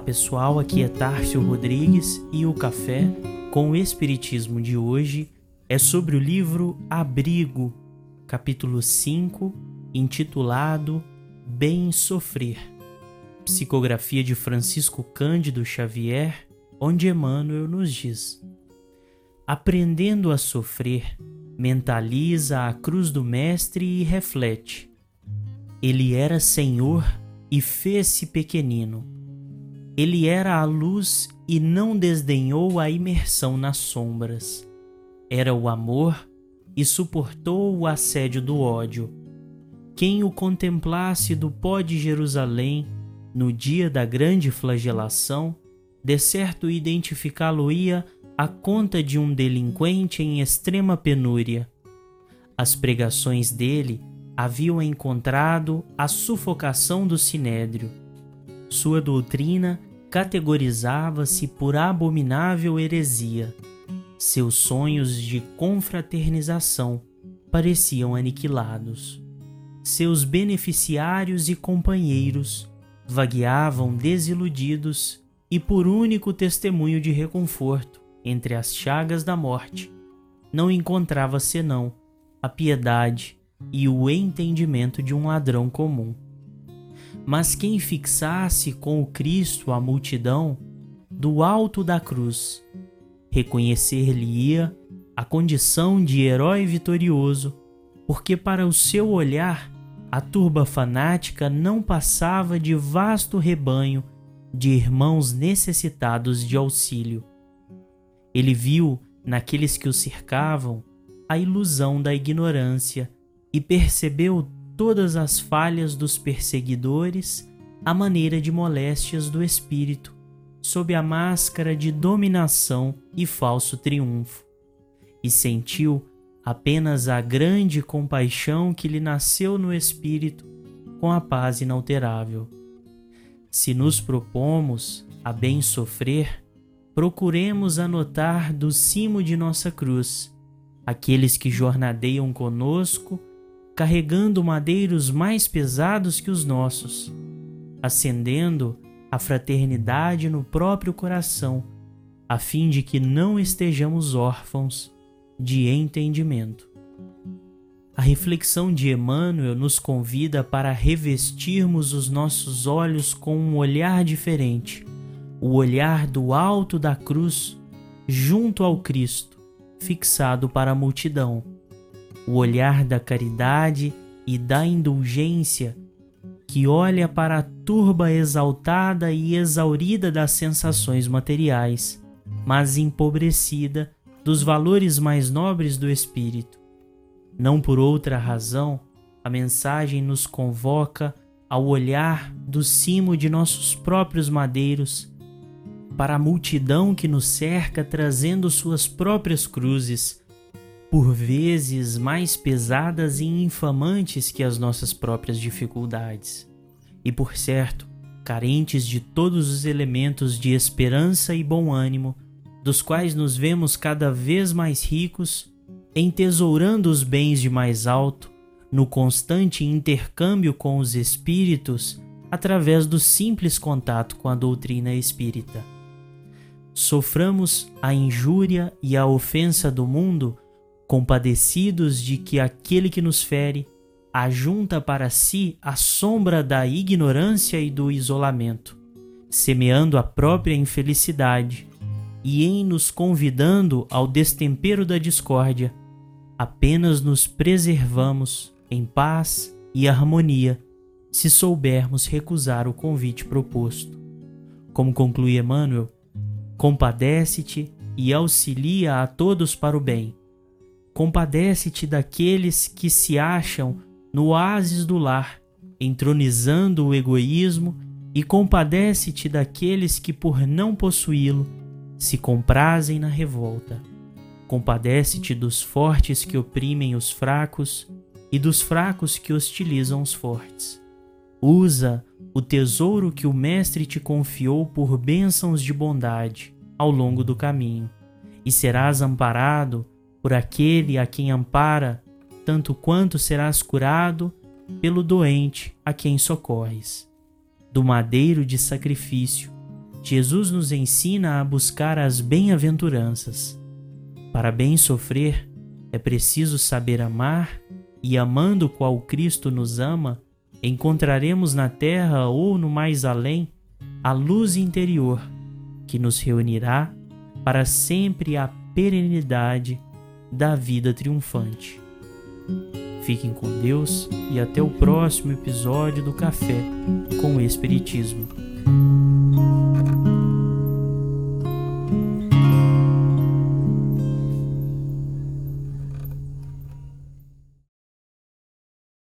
pessoal, aqui é Tárcio Rodrigues e o café com o Espiritismo de hoje é sobre o livro Abrigo, capítulo 5, intitulado Bem Sofrer, psicografia de Francisco Cândido Xavier, onde Emmanuel nos diz: Aprendendo a sofrer, mentaliza a cruz do Mestre e reflete. Ele era Senhor e fez-se pequenino. Ele era a luz e não desdenhou a imersão nas sombras. Era o amor e suportou o assédio do ódio. Quem o contemplasse do pó de Jerusalém no dia da grande flagelação, de certo identificá-lo-ia a conta de um delinquente em extrema penúria. As pregações dele haviam encontrado a sufocação do sinédrio. Sua doutrina categorizava-se por abominável heresia. Seus sonhos de confraternização pareciam aniquilados. Seus beneficiários e companheiros vagueavam desiludidos e por único testemunho de reconforto entre as chagas da morte, não encontrava senão a piedade e o entendimento de um ladrão comum. Mas quem fixasse com o Cristo a multidão, do alto da cruz, reconhecer-lhe-ia a condição de herói vitorioso, porque para o seu olhar a turba fanática não passava de vasto rebanho de irmãos necessitados de auxílio. Ele viu naqueles que o cercavam a ilusão da ignorância e percebeu todas as falhas dos perseguidores à maneira de moléstias do espírito, sob a máscara de dominação e falso triunfo, e sentiu apenas a grande compaixão que lhe nasceu no espírito com a paz inalterável. Se nos propomos a bem sofrer, procuremos anotar do cimo de nossa cruz aqueles que jornadeiam conosco carregando madeiros mais pesados que os nossos, acendendo a fraternidade no próprio coração, a fim de que não estejamos órfãos de entendimento. A reflexão de Emmanuel nos convida para revestirmos os nossos olhos com um olhar diferente, o olhar do alto da cruz, junto ao Cristo, fixado para a multidão o olhar da caridade e da indulgência que olha para a turba exaltada e exaurida das sensações materiais, mas empobrecida dos valores mais nobres do espírito. Não por outra razão, a mensagem nos convoca ao olhar do cimo de nossos próprios madeiros para a multidão que nos cerca trazendo suas próprias cruzes por vezes mais pesadas e infamantes que as nossas próprias dificuldades, e por certo, carentes de todos os elementos de esperança e bom ânimo, dos quais nos vemos cada vez mais ricos, entesourando os bens de mais alto, no constante intercâmbio com os espíritos através do simples contato com a doutrina espírita. Soframos a injúria e a ofensa do mundo compadecidos de que aquele que nos fere ajunta para si a sombra da ignorância e do isolamento, semeando a própria infelicidade e em nos convidando ao destempero da discórdia, apenas nos preservamos em paz e harmonia se soubermos recusar o convite proposto. Como conclui Emmanuel, compadece-te e auxilia a todos para o bem Compadece-te daqueles que se acham no oásis do lar, entronizando o egoísmo, e compadece-te daqueles que, por não possuí-lo, se comprazem na revolta. Compadece-te dos fortes que oprimem os fracos e dos fracos que hostilizam os fortes. Usa o tesouro que o Mestre te confiou por bênçãos de bondade ao longo do caminho, e serás amparado por aquele a quem ampara, tanto quanto serás curado pelo doente a quem socorres. Do madeiro de sacrifício, Jesus nos ensina a buscar as bem-aventuranças. Para bem sofrer, é preciso saber amar, e amando qual Cristo nos ama, encontraremos na terra ou no mais além a luz interior que nos reunirá para sempre a perenidade da vida triunfante. Fiquem com Deus e até o próximo episódio do Café com o Espiritismo.